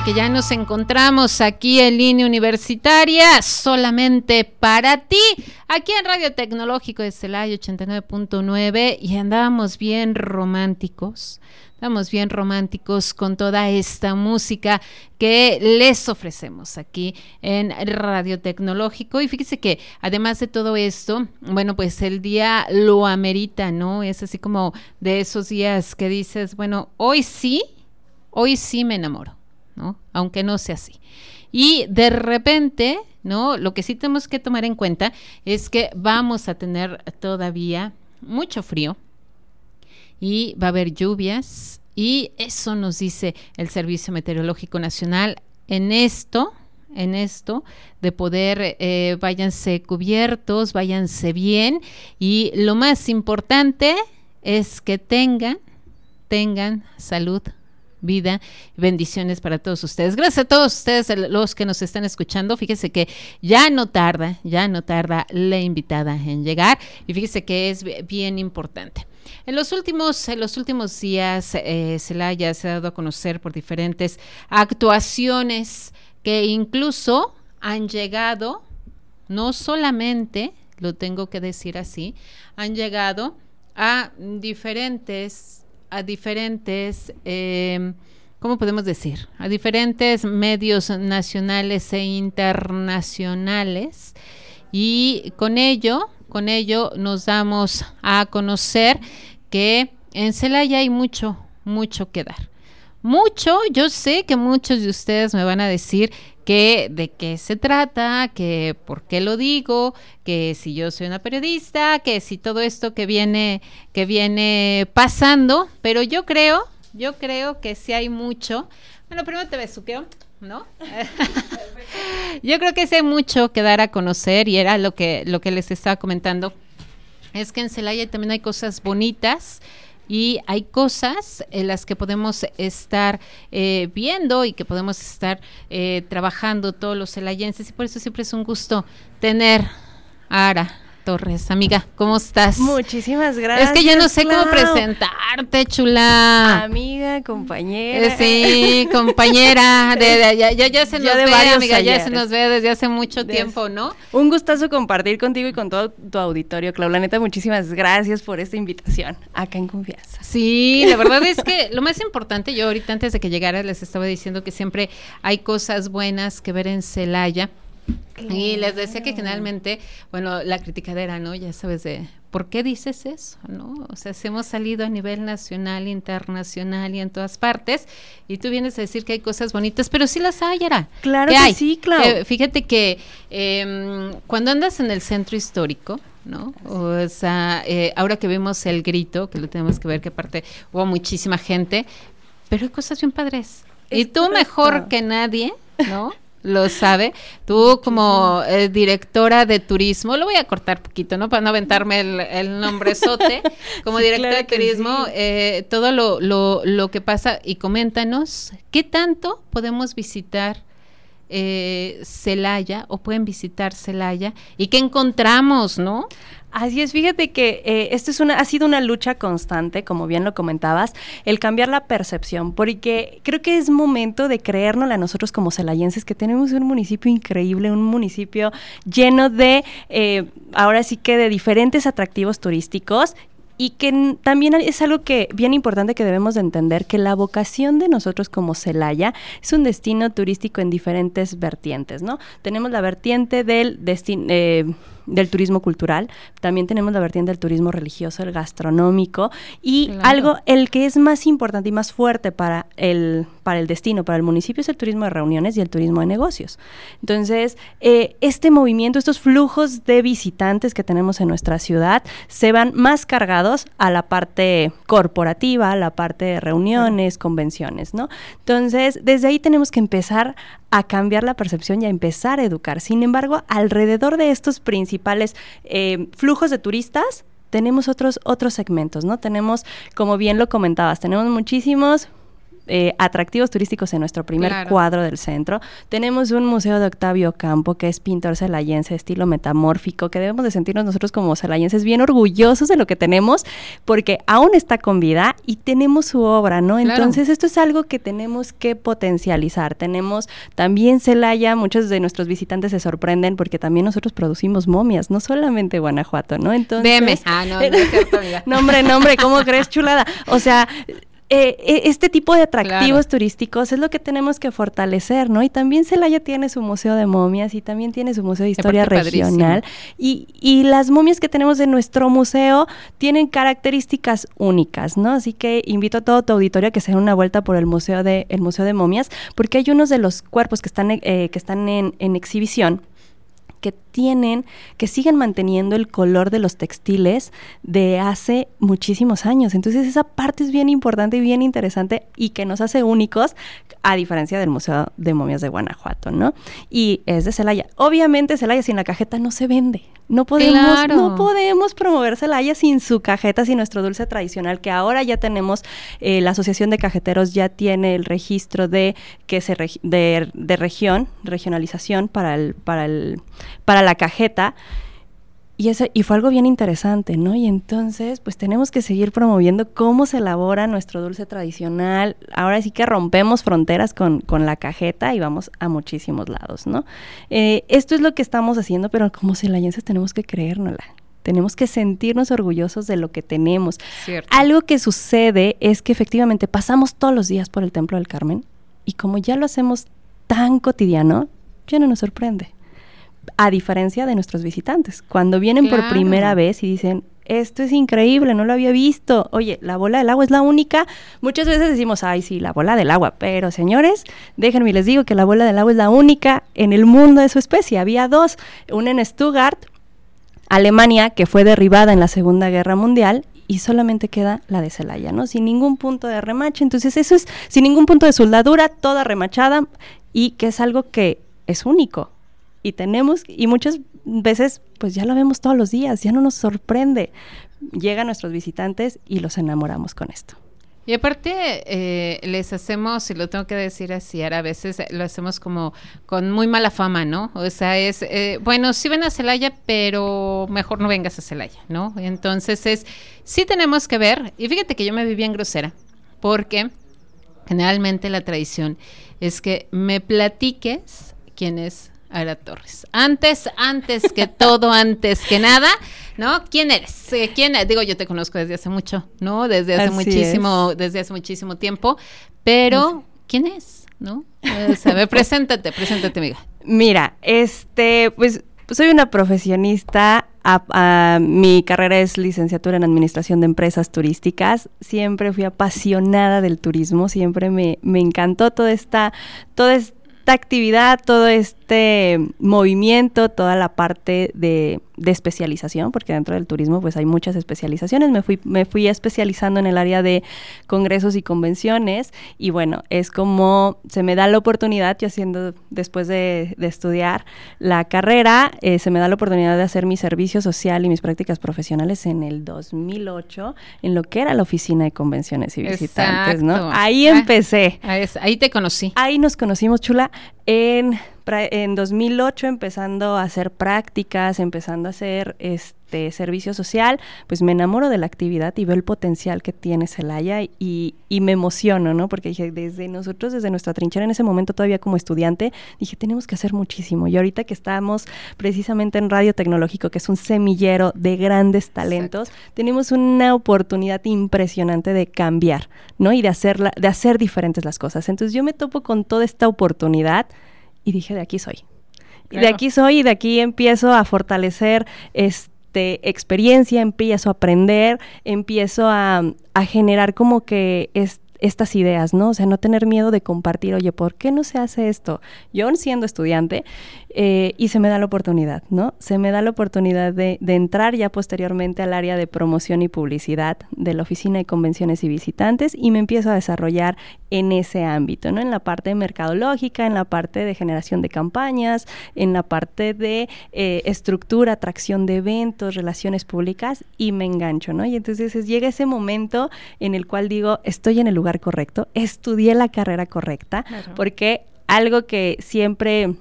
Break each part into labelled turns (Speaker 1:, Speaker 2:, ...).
Speaker 1: Que ya nos encontramos aquí en línea universitaria solamente para ti, aquí en Radio Tecnológico de Celaya 89.9 y andábamos bien románticos. Estamos bien románticos con toda esta música que les ofrecemos aquí en Radio Tecnológico. Y fíjese que además de todo esto, bueno, pues el día lo amerita, ¿no? Es así como de esos días que dices, bueno, hoy sí, hoy sí me enamoro. ¿No? Aunque no sea así. Y de repente, ¿no? Lo que sí tenemos que tomar en cuenta es que vamos a tener todavía mucho frío y va a haber lluvias y eso nos dice el Servicio Meteorológico Nacional en esto, en esto de poder eh, váyanse cubiertos, váyanse bien y lo más importante es que tengan, tengan salud vida. Bendiciones para todos ustedes. Gracias a todos ustedes, los que nos están escuchando. Fíjese que ya no tarda, ya no tarda la invitada en llegar y fíjese que es bien importante. En los últimos, en los últimos días, eh, Celaya se ha dado a conocer por diferentes actuaciones que incluso han llegado, no solamente, lo tengo que decir así, han llegado a diferentes a diferentes, eh, ¿cómo podemos decir? A diferentes medios nacionales e internacionales. Y con ello, con ello nos damos a conocer que en Celaya hay mucho, mucho que dar. Mucho, yo sé que muchos de ustedes me van a decir que de qué se trata, que por qué lo digo, que si yo soy una periodista, que si todo esto que viene que viene pasando, pero yo creo, yo creo que sí hay mucho. Bueno, primero te besuqueo, ¿no? yo creo que sí hay mucho que dar a conocer y era lo que lo que les estaba comentando. Es que en Celaya también hay cosas bonitas y hay cosas en las que podemos estar eh, viendo y que podemos estar eh, trabajando todos los celayenses y por eso siempre es un gusto tener a Ara Torres, amiga, ¿cómo estás?
Speaker 2: Muchísimas gracias.
Speaker 1: Es que yo no sé cómo presentarte, chula.
Speaker 2: Amiga, compañera.
Speaker 1: Eh, sí, compañera. De, ya, ya, se nos ve, amiga, ya se nos ve desde hace mucho tiempo, ¿no?
Speaker 2: Un gustazo compartir contigo y con todo tu auditorio, Clau. La neta, muchísimas gracias por esta invitación acá en Confianza.
Speaker 1: Sí, la verdad es que lo más importante, yo ahorita antes de que llegara les estaba diciendo que siempre hay cosas buenas que ver en Celaya y les decía que generalmente, bueno, la criticadera, ¿no? Ya sabes de, ¿por qué dices eso? ¿No? O sea, si hemos salido a nivel nacional, internacional y en todas partes, y tú vienes a decir que hay cosas bonitas, pero sí las hay, era.
Speaker 2: Claro que sí, claro.
Speaker 1: Eh, fíjate que em, cuando andas en el centro histórico, ¿no? O sea, eh, ahora que vemos el grito, que lo tenemos que ver, que aparte hubo muchísima gente, pero hay cosas bien padres. y tú mejor que nadie, ¿no? Lo sabe. Tú como eh, directora de turismo, lo voy a cortar poquito, ¿no? Para no aventarme el, el nombre sote. Como directora de turismo, eh, todo lo, lo, lo, que pasa y coméntanos, ¿qué tanto podemos visitar eh, Celaya o pueden visitar Celaya y qué encontramos, ¿no?
Speaker 2: Así es, fíjate que eh, esto es una, ha sido una lucha constante, como bien lo comentabas, el cambiar la percepción, porque creo que es momento de creérnos a nosotros como celayenses que tenemos un municipio increíble, un municipio lleno de, eh, ahora sí que de diferentes atractivos turísticos y que también es algo que bien importante que debemos de entender que la vocación de nosotros como Celaya es un destino turístico en diferentes vertientes, ¿no? Tenemos la vertiente del destino eh, del turismo cultural, también tenemos la vertiente del turismo religioso, el gastronómico y algo, el que es más importante y más fuerte para el, para el destino, para el municipio, es el turismo de reuniones y el turismo de negocios. Entonces, eh, este movimiento, estos flujos de visitantes que tenemos en nuestra ciudad se van más cargados a la parte corporativa, a la parte de reuniones, convenciones, ¿no? Entonces, desde ahí tenemos que empezar a cambiar la percepción y a empezar a educar. Sin embargo, alrededor de estos principios, principales eh, flujos de turistas, tenemos otros, otros segmentos, ¿no? Tenemos, como bien lo comentabas, tenemos muchísimos eh, atractivos turísticos en nuestro primer cuadro del centro. Tenemos un museo de Octavio Campo, que es pintor celayense, estilo metamórfico, que debemos de sentirnos nosotros como celayenses bien orgullosos de lo que tenemos, porque aún está con vida y tenemos su obra, ¿no? Entonces, esto es algo que tenemos que potencializar. Tenemos también Celaya, muchos de nuestros visitantes se sorprenden porque también nosotros producimos momias, no solamente Guanajuato, ¿no?
Speaker 1: Entonces... Ah, no, no es cierto,
Speaker 2: nombre, nombre, ¿cómo crees, chulada? O sea, eh, eh, este tipo de atractivos turísticos es lo que tenemos que fortalecer, ¿no? Y también Celaya tiene su museo de momias y también tiene su museo de historia regional. Y, y, las momias que tenemos en nuestro museo tienen características únicas, ¿no? Así que invito a todo tu auditorio a que se den una vuelta por el museo de, el museo de momias, porque hay unos de los cuerpos que están, eh, que están en, en exhibición que tienen, que siguen manteniendo el color de los textiles de hace muchísimos años. Entonces esa parte es bien importante y bien interesante y que nos hace únicos a diferencia del Museo de Momias de Guanajuato, ¿no? Y es de Celaya. Obviamente Celaya sin la cajeta no se vende. No podemos, no podemos promover Celaya sin su cajeta, sin nuestro dulce tradicional, que ahora ya tenemos, eh, la Asociación de Cajeteros ya tiene el registro de que se de, de región, regionalización para el, para el, para la cajeta. Y, ese, y fue algo bien interesante, ¿no? Y entonces, pues tenemos que seguir promoviendo cómo se elabora nuestro dulce tradicional. Ahora sí que rompemos fronteras con, la cajeta y vamos a muchísimos lados, ¿no? Eh, esto es lo que estamos haciendo, pero como celayenses tenemos que creérnosla. Tenemos que sentirnos orgullosos de lo que tenemos. Algo que sucede es que efectivamente pasamos todos los días por el Templo del Carmen y como ya lo hacemos tan cotidiano, ya no nos sorprende a diferencia de nuestros visitantes. Cuando vienen por primera vez y dicen, esto es increíble, no lo había visto. Oye, la bola del agua es la única. Muchas veces decimos, ay, sí, la bola del agua. Pero señores, déjenme les digo que la bola del agua es la única en el mundo de su especie. Había dos, una en Stuttgart, Alemania, que fue derribada en la Segunda Guerra Mundial, y solamente queda la de Celaya, ¿no? Sin ningún punto de remache. Entonces, eso es sin ningún punto de soldadura, toda remachada, y que es algo que es único y tenemos, y muchas veces pues ya lo vemos todos los días, ya no nos sorprende. Llegan nuestros visitantes y los enamoramos con esto.
Speaker 1: Y aparte, eh, les hacemos, y lo tengo que decir así, ahora a veces lo hacemos como con muy mala fama, ¿no? O sea, es, eh, bueno, sí ven a Celaya, pero mejor no vengas a Celaya, ¿no? Entonces es, sí tenemos que ver, y fíjate que yo me viví en grosera, porque generalmente la tradición es que me platiques quién es Aira Torres. Antes, antes que todo, antes que nada, ¿no? ¿Quién eres? Eh, ¿Quién? Digo, yo te conozco desde hace mucho, ¿no? Desde hace muchísimo, desde hace muchísimo tiempo, pero ¿quién es? ¿No? a ver, preséntate, preséntate, amiga.
Speaker 2: Mira, este, pues soy una profesionista. mi carrera es licenciatura en Administración de Empresas Turísticas. Siempre fui apasionada del turismo, siempre me, me encantó toda esta, toda esta esta actividad, todo este movimiento, toda la parte de, especialización, porque dentro del turismo pues hay muchas especializaciones. Me fui, me fui especializando en el área de congresos y convenciones y bueno, es como se me da la oportunidad, yo haciendo después de, estudiar la carrera, eh, se me da la oportunidad de hacer mi servicio social y mis prácticas profesionales en el 2008 en lo que era la oficina de convenciones y visitantes, ¿no? Ahí ah, empecé.
Speaker 1: ahí te conocí.
Speaker 2: Ahí nos conocimos, chula en, en 2008 empezando a hacer prácticas, empezando a hacer este servicio social, pues me enamoro de la actividad y veo el potencial que tiene Celaya y, y me emociono, ¿no? Porque dije, desde nosotros, desde nuestra trinchera en ese momento todavía como estudiante, dije, tenemos que hacer muchísimo. Y ahorita que estamos precisamente en Radio Tecnológico, que es un semillero de grandes talentos, tenemos una oportunidad impresionante de cambiar, ¿no? Y de, hacerla, de hacer diferentes las cosas. Entonces yo me topo con toda esta oportunidad y dije, de aquí soy. Y de aquí soy y de aquí empiezo a fortalecer este experiencia, empiezo a aprender, empiezo a, generar como que estas ideas, ¿no? O sea, no tener miedo de compartir, oye, ¿por qué no se hace esto? Yo siendo estudiante, eh, y se me da la oportunidad, ¿no? Se me da la oportunidad de, de, entrar ya posteriormente al área de promoción y publicidad de la Oficina de Convenciones y Visitantes y me empiezo a desarrollar en ese ámbito, ¿no? En la parte mercadológica, en la parte de generación de campañas, en la parte de eh, estructura, atracción de eventos, relaciones públicas y me engancho, ¿no? Y entonces llega ese momento en el cual digo, estoy en el lugar correcto, estudié la carrera correcta, porque algo que siempre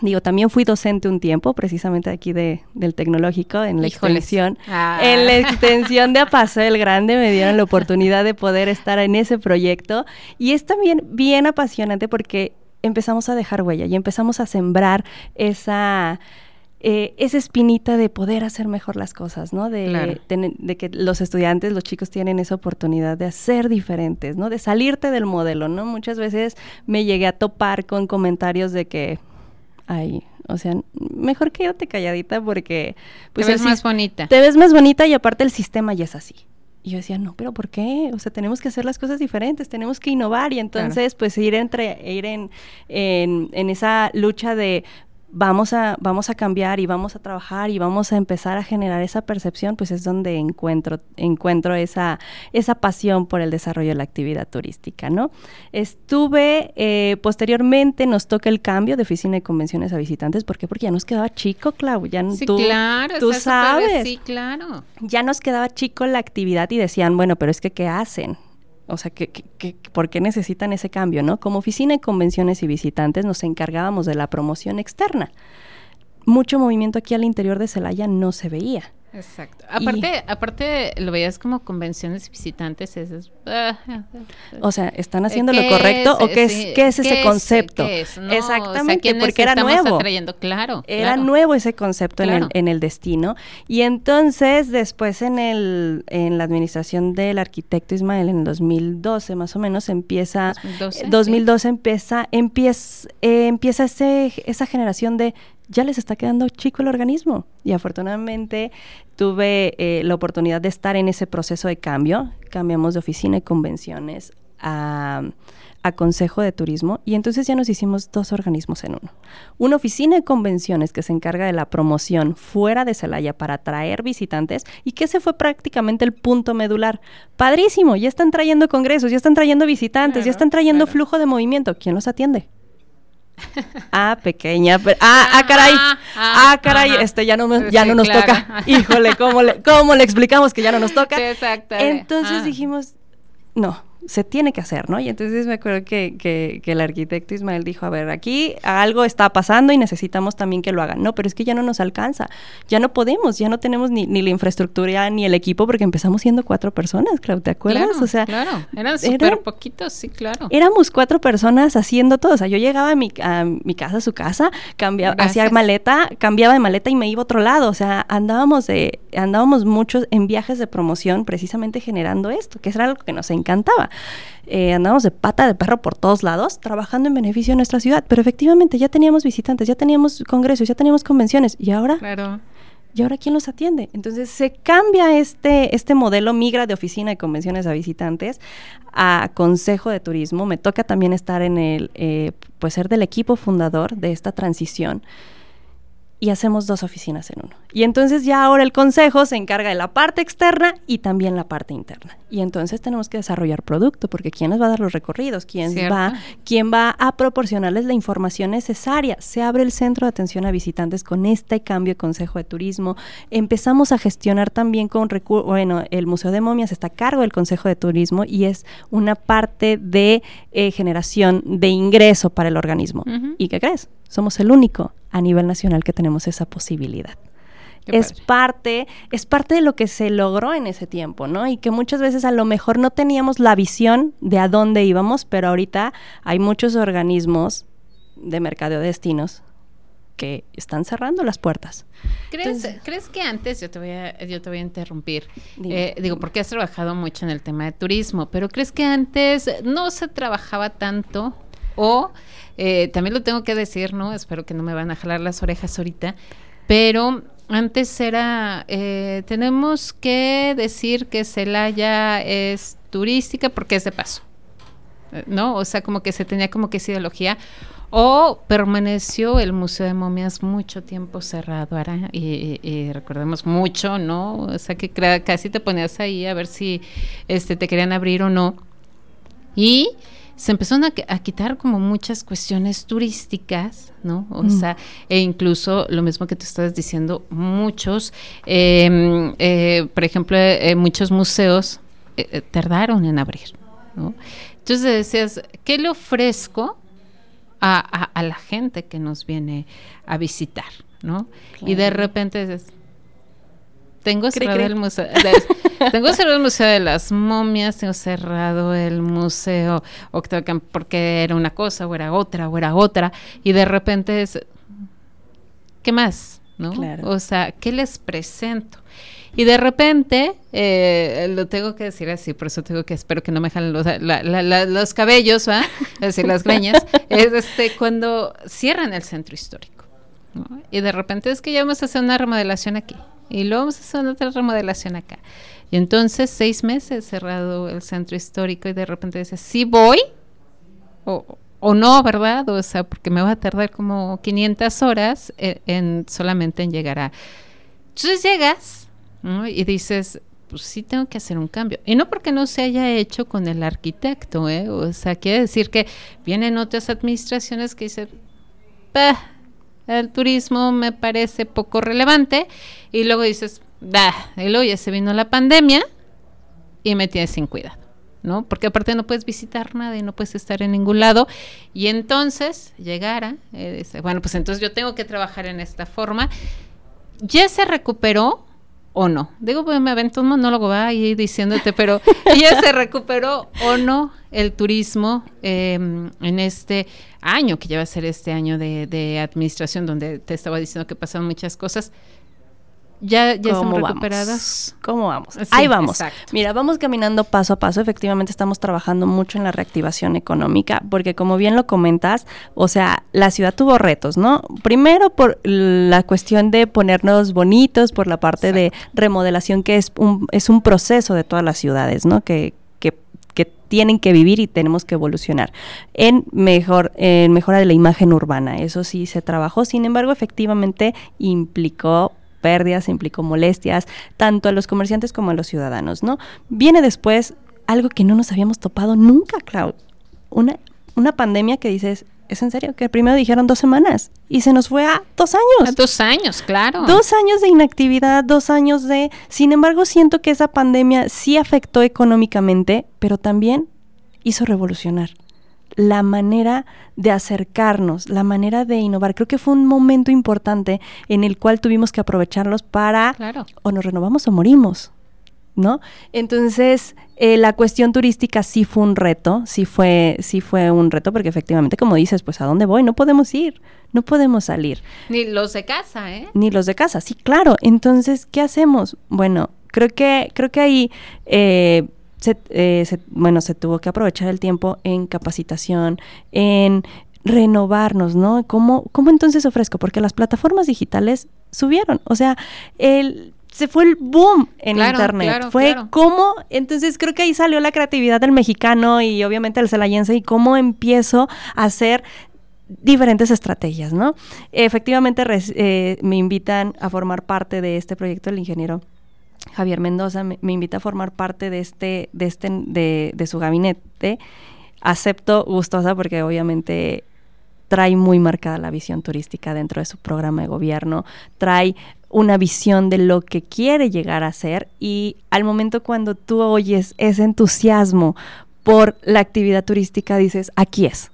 Speaker 2: Digo, también fui docente un tiempo, precisamente aquí de, del tecnológico, en la extensión. Ah. En la extensión de Apaso el Grande me dieron la oportunidad de poder estar en ese proyecto. Y es también bien apasionante porque empezamos a dejar huella y empezamos a sembrar esa... Eh, esa espinita de poder hacer mejor las cosas, ¿no? De, de, que los estudiantes, los chicos tienen esa oportunidad de hacer diferentes, ¿no? De salirte del modelo, ¿no? Muchas veces me llegué a topar con comentarios de que, ay, o sea, mejor quédate calladita porque...
Speaker 1: Pues, te ves más bonita.
Speaker 2: Te ves más bonita y aparte el sistema ya es así. Y yo decía, no, pero ¿por qué? O sea, tenemos que hacer las cosas diferentes, tenemos que innovar y entonces pues ir entre ir en, en, en, esa lucha de vamos a, vamos a cambiar y vamos a trabajar y vamos a empezar a generar esa percepción, pues es donde encuentro, encuentro esa, esa pasión por el desarrollo de la actividad turística, ¿no? Estuve, eh, posteriormente nos toca el cambio de oficina de convenciones a visitantes, ¿por qué? Porque ya nos quedaba chico, Clau, ya
Speaker 1: sí,
Speaker 2: tú,
Speaker 1: claro,
Speaker 2: tú sabes.
Speaker 1: Sí, claro.
Speaker 2: Ya nos quedaba chico la actividad y decían, bueno, pero es que ¿qué hacen? O sea, ¿qué, qué, por qué necesitan ese cambio? ¿no? Como oficina de convenciones y visitantes nos encargábamos de la promoción externa. Mucho movimiento aquí al interior de Celaya no se veía.
Speaker 1: Exacto. Aparte, aparte lo veías como convenciones visitantes, es, ah,
Speaker 2: o sea, ¿están haciendo lo correcto o qué es, qué es ese concepto? Exactamente, porque era nuevo.
Speaker 1: Claro,
Speaker 2: era nuevo ese concepto en, el, en el destino. Y entonces, después en el en la administración del arquitecto Ismael, en el 2012 más o menos, empieza, 2012, 2012 empieza, empieza, eh, empieza ese, esa generación de ya les está quedando chico el organismo. Y afortunadamente tuve eh, la oportunidad de estar en ese proceso de cambio. Cambiamos de oficina y convenciones a, a, Consejo de Turismo y entonces ya nos hicimos dos organismos en uno. Una oficina de convenciones que se encarga de la promoción fuera de Celaya para atraer visitantes y que ese fue prácticamente el punto medular. Padrísimo, ya están trayendo congresos, ya están trayendo visitantes, ya están trayendo flujo de movimiento. ¿Quién los atiende? Ah, pequeña, pero, ah, ah, caray, ah, ah, ah caray, este ya no, ya no nos toca. Híjole, ¿cómo le, ¿cómo le explicamos que ya no nos toca?
Speaker 1: exacto.
Speaker 2: Entonces dijimos, no, se tiene que hacer, ¿no? Y entonces me acuerdo que, que, el arquitecto Ismael dijo, a ver, aquí algo está pasando y necesitamos también que lo hagan. No, pero es que ya no nos alcanza, ya no podemos, ya no tenemos ni, ni la infraestructura ni el equipo porque empezamos siendo cuatro personas, Claudia, ¿te acuerdas?
Speaker 1: Claro, o sea, claro, eran súper poquitos, sí, claro.
Speaker 2: Éramos cuatro personas haciendo todo, o sea, yo llegaba a mi, a mi casa, a su casa, cambiaba, hacía maleta, cambiaba de maleta y me iba a otro lado, o sea, andábamos de, andábamos muchos en viajes de promoción precisamente generando esto, que era algo que nos encantaba. Eh, andábamos de pata de perro por todos lados, trabajando en beneficio de nuestra ciudad, pero efectivamente ya teníamos visitantes, ya teníamos congresos, ya teníamos convenciones, ¿y ahora?
Speaker 1: Claro.
Speaker 2: ¿Y ahora quién los atiende? Entonces se cambia este, este modelo, migra de oficina de convenciones a visitantes a consejo de turismo. Me toca también estar en el, eh, pues ser del equipo fundador de esta transición y hacemos dos oficinas en uno. Y entonces ya ahora el consejo se encarga de la parte externa y también la parte interna. Y entonces tenemos que desarrollar producto, porque ¿quién nos va a dar los recorridos? ¿Quién va, ¿Quién va a proporcionarles la información necesaria? Se abre el centro de atención a visitantes con este cambio de consejo de turismo. Empezamos a gestionar también con recursos, bueno, el Museo de Momias está a cargo del consejo de turismo y es una parte de eh, generación de ingreso para el organismo. ¿Y qué crees? Somos el único a nivel nacional que tenemos esa posibilidad. es parte, es parte de lo que se logró en ese tiempo, ¿no? Y que muchas veces a lo mejor no teníamos la visión de a dónde íbamos, pero ahorita hay muchos organismos de mercado de destinos que están cerrando las puertas.
Speaker 1: ¿Crees, ¿crees que antes, yo te voy a, yo te voy a interrumpir, eh, digo, porque has trabajado mucho en el tema de turismo, pero ¿crees que antes no se trabajaba tanto o eh, también lo tengo que decir, ¿no? Espero que no me van a jalar las orejas ahorita, pero antes era, eh, tenemos que decir que Celaya es turística porque es de paso. ¿no? O sea, como que se tenía como que esa ideología. O permaneció el Museo de Momias mucho tiempo cerrado, ahora, y, recordemos mucho, ¿no? O sea, que casi te ponías ahí a ver si este, te querían abrir o no. Y se empezaron a, quitar como muchas cuestiones turísticas, ¿no? O mm. sea, e incluso lo mismo que tú estabas diciendo, muchos, em, eh, por ejemplo, eh, muchos museos eh, tardaron en abrir, ¿no? Entonces decías, ¿qué le ofrezco a, la gente que nos viene a visitar? ¿no? Y de repente dices, tengo cerrado el museo. De, tengo cerrado el museo de las momias, tengo cerrado el museo porque era una cosa, o era otra, o era otra. Y de repente es, ¿qué más? ¿No? O sea, ¿qué les presento? Y de repente, eh, lo tengo que decir así, por eso tengo que, espero que no me jalen los, los cabellos, ¿va? Es decir, las greñas, es este, cuando cierran el centro histórico. Y de repente es que ya vamos a hacer una remodelación aquí. Y luego vamos a hacer otra remodelación acá. Y entonces, seis meses cerrado el centro histórico y de repente dices, sí voy o, o no, ¿verdad? O sea, porque me va a tardar como 500 horas en, en solamente en llegar a... Entonces llegas y dices, pues sí tengo que hacer un cambio. Y no porque no se haya hecho con el arquitecto, ¿eh? O sea, quiere decir que vienen otras administraciones que dicen, el turismo me parece poco relevante. Y luego dices, da, y luego ya se vino la pandemia y me tienes sin cuidado. ¿no? Porque aparte no puedes visitar nada y no puedes estar en ningún lado. Y entonces llegara, eh, dice, bueno, pues entonces yo tengo que trabajar en esta forma. Ya se recuperó o no. Digo, pues me aventó un monólogo ahí diciéndote, pero ya se recuperó o no el turismo em, en este año, que ya va a ser este año de, de administración, donde te estaba diciendo que pasaron muchas cosas ya, ya estamos recuperadas.
Speaker 2: ¿Cómo vamos? Ahí vamos. Mira, vamos caminando paso a paso. Efectivamente, estamos trabajando mucho en la reactivación económica, porque como bien lo comentas, o sea, la ciudad tuvo retos, ¿no? Primero por la cuestión de ponernos bonitos, por la parte de remodelación, que es un, es un proceso de todas las ciudades, ¿no? Que, que, que tienen que vivir y tenemos que evolucionar en mejor en mejora de la imagen urbana. Eso sí se trabajó, sin embargo, efectivamente implicó pérdidas, implicó molestias, tanto a los comerciantes como a los ciudadanos, ¿no? Viene después algo que no nos habíamos topado nunca, Clau. Una, una pandemia que dices, ¿es en serio? Que primero dijeron dos semanas y se nos fue a dos años.
Speaker 1: A dos años, claro.
Speaker 2: Dos años de inactividad, dos años de... Sin embargo, siento que esa pandemia sí afectó económicamente, pero también hizo revolucionar la manera de acercarnos, la manera de innovar. Creo que fue un momento importante en el cual tuvimos que aprovecharlos para o nos renovamos o morimos. ¿No? Entonces, eh, la cuestión turística sí fue un reto, sí fue, sí fue un reto, porque efectivamente, como dices, pues ¿a dónde voy? No podemos ir, no podemos salir.
Speaker 1: Ni los de casa, ¿eh?
Speaker 2: Ni los de casa, sí, claro. Entonces, ¿qué hacemos? Bueno, creo que, creo que ahí eh, eh, se, bueno, se tuvo que aprovechar el tiempo en capacitación, en renovarnos, ¿no? ¿Cómo, ¿Cómo entonces ofrezco? Porque las plataformas digitales subieron, o sea, el, se fue el boom en internet. fue cómo, entonces creo que ahí salió la creatividad del mexicano y obviamente el celayense y cómo empiezo a hacer diferentes estrategias, ¿no? Efectivamente eh, me invitan a formar parte de este proyecto el ingeniero Javier Mendoza me, invita a formar parte de este, de este, de, su gabinete. Acepto gustosa porque obviamente trae muy marcada la visión turística dentro de su programa de gobierno, trae una visión de lo que quiere llegar a ser y al momento cuando tú oyes ese entusiasmo por la actividad turística dices, aquí es,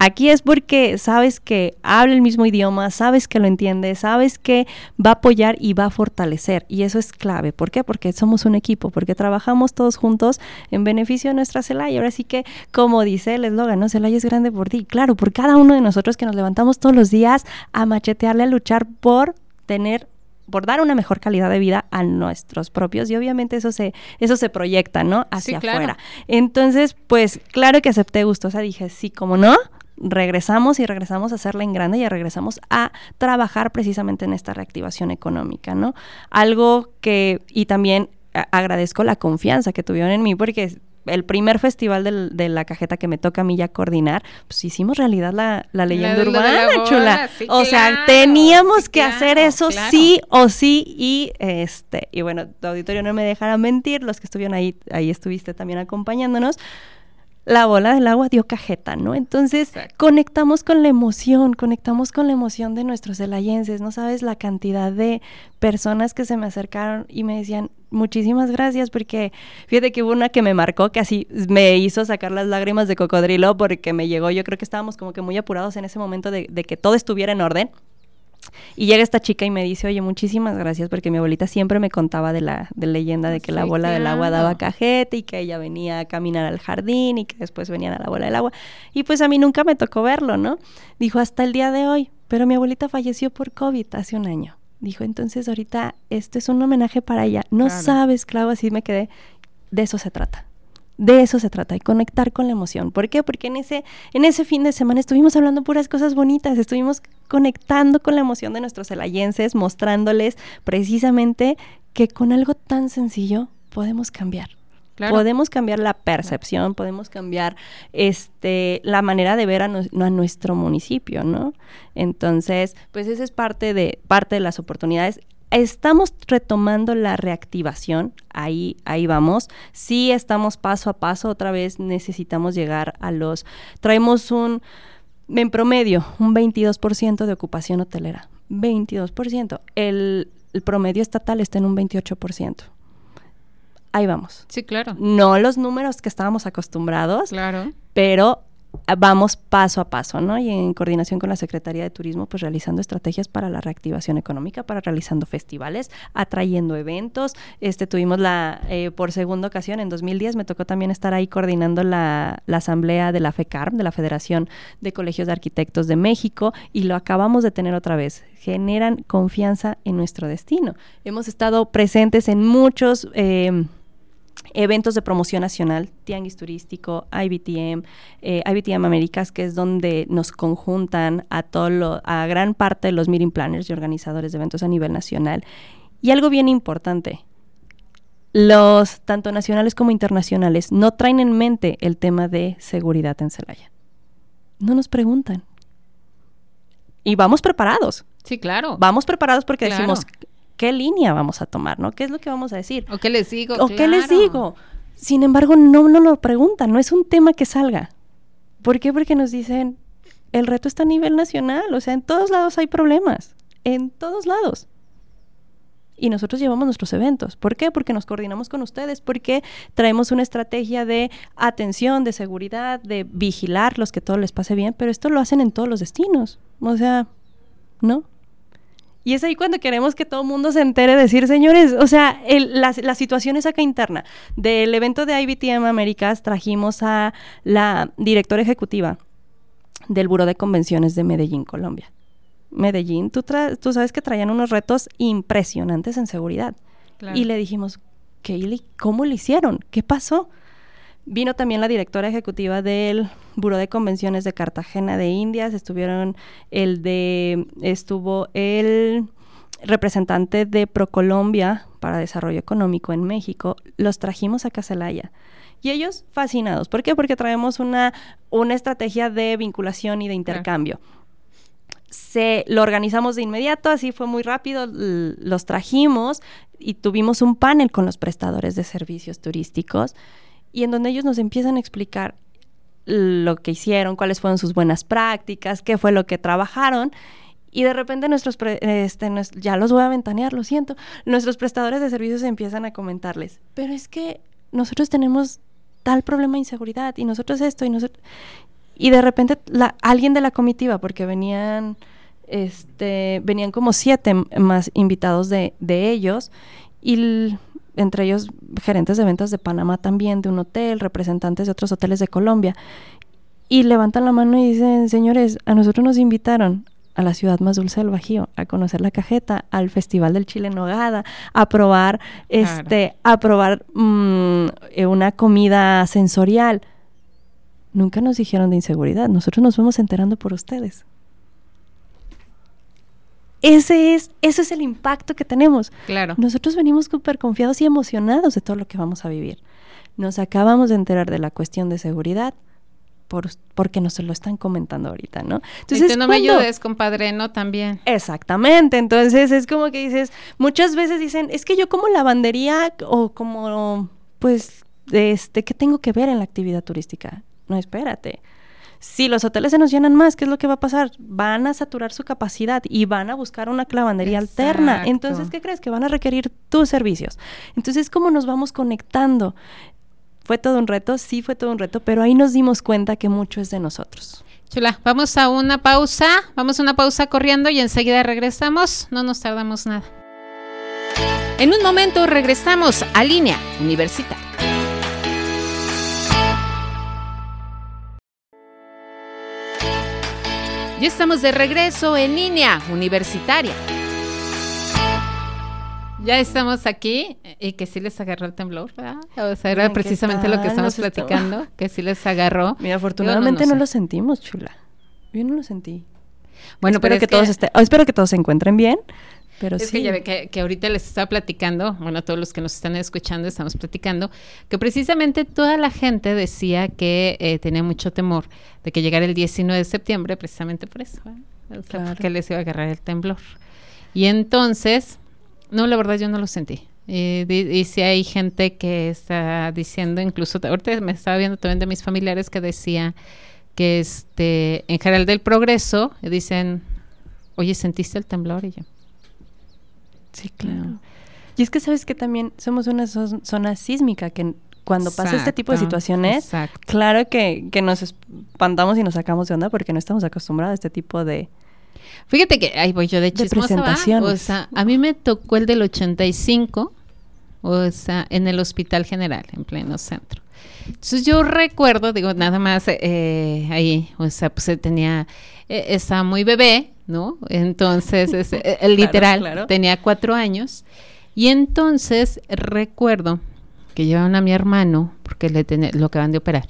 Speaker 2: Aquí es porque sabes que habla el mismo idioma, sabes que lo entiende, sabes que va a apoyar y va a fortalecer. Y eso es clave. ¿Por qué? Porque somos un equipo, porque trabajamos todos juntos en beneficio de nuestra Celaya. Ahora sí que, como dice el eslogan, ¿no? Celaya es grande por ti. Claro, por cada uno de nosotros que nos levantamos todos los días a machetearle, a luchar por tener por dar una mejor calidad de vida a nuestros propios y obviamente eso se eso se proyecta, ¿no? Hacia afuera. Entonces, pues claro que acepté gustosa, dije, sí, como no, regresamos y regresamos a hacerla en grande y regresamos a trabajar precisamente en esta reactivación económica, ¿no? Algo que, y también agradezco la confianza que tuvieron en mí porque el primer festival de la cajeta que me toca a mí ya coordinar, pues hicimos realidad la, leyenda urbana, chula. o sea, teníamos que hacer eso sí o sí y este y bueno, tu auditorio no me dejará mentir, los que estuvieron ahí, ahí estuviste también acompañándonos la bola del agua dio cajeta, ¿no? Entonces conectamos con la emoción, conectamos con la emoción de nuestros celayenses, no sabes la cantidad de personas que se me acercaron y me decían muchísimas gracias porque fíjate que hubo una que me marcó que así me hizo sacar las lágrimas de cocodrilo porque me llegó, yo creo que estábamos como que muy apurados en ese momento de, de que todo estuviera en orden y llega esta chica y me dice, oye, muchísimas gracias, porque mi abuelita siempre me contaba de la de leyenda de que la bola del agua daba cajete y que ella venía a caminar al jardín y que después venían a la bola del agua. Y pues a mí nunca me tocó verlo, ¿no? Dijo, hasta el día de hoy, pero mi abuelita falleció por COVID hace un año. Dijo, entonces ahorita esto es un homenaje para ella. No sabes, Clau, así me quedé. De eso se trata. De eso se trata, de conectar con la emoción. ¿Por qué? Porque en ese, en ese fin de semana estuvimos hablando puras cosas bonitas, estuvimos conectando con la emoción de nuestros celayenses, mostrándoles precisamente que con algo tan sencillo podemos cambiar. Podemos cambiar la percepción, podemos cambiar este, la manera de ver a, a, nuestro municipio, ¿no? Entonces, pues esa es parte de, parte de las oportunidades. Estamos retomando la reactivación, ahí, ahí vamos. Sí estamos paso a paso, otra vez necesitamos llegar a los... Traemos un, en promedio, un 22% de ocupación hotelera. 22%. El, el promedio estatal está en un 28%. Ahí vamos.
Speaker 1: Sí, claro.
Speaker 2: No los números que estábamos acostumbrados.
Speaker 1: Claro.
Speaker 2: Pero vamos paso a paso, ¿no? Y en coordinación con la Secretaría de Turismo, pues realizando estrategias para la reactivación económica, para realizando festivales, atrayendo eventos. Este tuvimos la, eh, por segunda ocasión, en 2010, me tocó también estar ahí coordinando la, la asamblea de la FECAR, de la Federación de Colegios de Arquitectos de México, y lo acabamos de tener otra vez. Generan confianza en nuestro destino. Hemos estado presentes en muchos... Eh, eventos de promoción nacional, Tianguis Turístico, IBTM, eh, IBTM Américas, que es donde nos conjuntan a, todo a gran parte de los meeting planners y organizadores de eventos a nivel nacional. Y algo bien importante, los tanto nacionales como internacionales no traen en mente el tema de seguridad en Celaya. No nos preguntan. Y vamos preparados.
Speaker 1: Sí, claro.
Speaker 2: Vamos preparados porque decimos, qué línea vamos a tomar, ¿no? ¿Qué es lo que vamos a decir?
Speaker 1: ¿O qué les digo?
Speaker 2: ¿O qué les digo? Sin embargo, no nos lo preguntan, no es un tema que salga. ¿Por qué? Porque nos dicen, el reto está a nivel nacional, o sea, en todos lados hay problemas, en todos lados. Y nosotros llevamos nuestros eventos. ¿Por qué? Porque nos coordinamos con ustedes, porque traemos una estrategia de atención, de seguridad, de vigilar los que todo les pase bien, pero esto lo hacen en todos los destinos. O sea, ¿no? Y es ahí cuando queremos que todo el mundo se entere, decir, señores, o sea, la, situación es acá interna. Del evento de IBTM Américas trajimos a la directora ejecutiva del Buró de Convenciones de Medellín, Colombia. Medellín, tú, tú sabes que traían unos retos impresionantes en seguridad. Y le dijimos, ¿qué, ¿cómo lo hicieron? ¿Qué pasó? Vino también la directora ejecutiva del Buró de Convenciones de Cartagena de Indias, estuvieron el de, estuvo el representante de Procolombia para Desarrollo Económico en México, los trajimos a Caselaya. Y ellos fascinados. ¿Por qué? Porque traemos una, una estrategia de vinculación y de intercambio. Se lo organizamos de inmediato, así fue muy rápido, los trajimos y tuvimos un panel con los prestadores de servicios turísticos y en donde ellos nos empiezan a explicar lo que hicieron, cuáles fueron sus buenas prácticas, qué fue lo que trabajaron. Y de repente nuestros, este, ya los voy a ventanear, lo siento, nuestros prestadores de servicios empiezan a comentarles, pero es que nosotros tenemos tal problema de inseguridad y nosotros esto y nosotros... Y de repente la, alguien de la comitiva, porque venían, este, venían como siete más invitados de, de ellos, y entre ellos gerentes de ventas de Panamá también, de un hotel, representantes de otros hoteles de Colombia, y levantan la mano y dicen, señores, a nosotros nos invitaron a la ciudad más dulce del Bajío, a conocer la cajeta, al Festival del Chile en Nogada, a probar, este, a probar mm, eh, una comida sensorial. Nunca nos dijeron de inseguridad, nosotros nos fuimos enterando por ustedes. Ese es, ese es el impacto que tenemos.
Speaker 1: Claro.
Speaker 2: Nosotros venimos súper confiados y emocionados de todo lo que vamos a vivir. nos acabamos de enterar de la cuestión de seguridad, por, porque nos lo están comentando ahorita, ¿no?
Speaker 1: Entonces, no me ayudes, compadre, no también.
Speaker 2: Exactamente, entonces es como que dices, muchas veces dicen, es que yo como lavandería o como, pues, este, ¿qué tengo que ver en la actividad turística? No, espérate. Si los hoteles se nos llenan más, ¿qué es lo que va a pasar? Van a saturar su capacidad y van a buscar una lavandería alterna. Entonces, ¿qué crees? Que van a requerir tus servicios. Entonces, ¿cómo nos vamos conectando? Fue todo un reto, sí fue todo un reto, pero ahí nos dimos cuenta que mucho es de nosotros.
Speaker 1: Chula, vamos a una pausa, vamos a una pausa corriendo y enseguida regresamos, no nos tardamos nada. En un momento regresamos a línea universitaria. Ya estamos de regreso en línea universitaria. Ya estamos aquí y que sí les agarró el temblor, ¿verdad? O sea, era precisamente lo que estamos platicando, que sí les agarró.
Speaker 2: Mira, afortunadamente no, lo sentimos, chula. Yo no lo sentí. Bueno, espero que, todos oh, espero que todos se encuentren bien. Pero
Speaker 1: es
Speaker 2: que
Speaker 1: ya ve que, ahorita les estaba platicando, bueno, todos los que nos están escuchando estamos platicando, que precisamente toda la gente decía que eh, tenía mucho temor de que llegara el 19 de septiembre, precisamente por eso, ¿eh? o sea, porque les iba a agarrar el temblor. Y entonces, no, la verdad yo no lo sentí. Y, y, si hay gente que está diciendo, incluso ahorita me estaba viendo también de mis familiares que decía que este en General del Progreso dicen, oye, ¿sentiste el temblor? Y yo.
Speaker 2: Sí, claro. Y es que sabes que también somos una zona sísmica que cuando pasa este tipo de situaciones, claro que, que nos espantamos y nos sacamos de onda porque no estamos acostumbrados a este tipo de,
Speaker 1: Fíjate que ahí voy yo de chismosa, o sea, a mí me tocó el del 85, o sea, en el Hospital General, en pleno centro. Entonces yo recuerdo, digo, nada más eh, ahí, o sea, pues tenía, eh, estaba muy bebé, ¿no? Entonces, es, eh, literal, tenía cuatro años. Y entonces recuerdo que llevaban a mi hermano, porque le lo acaban de operar.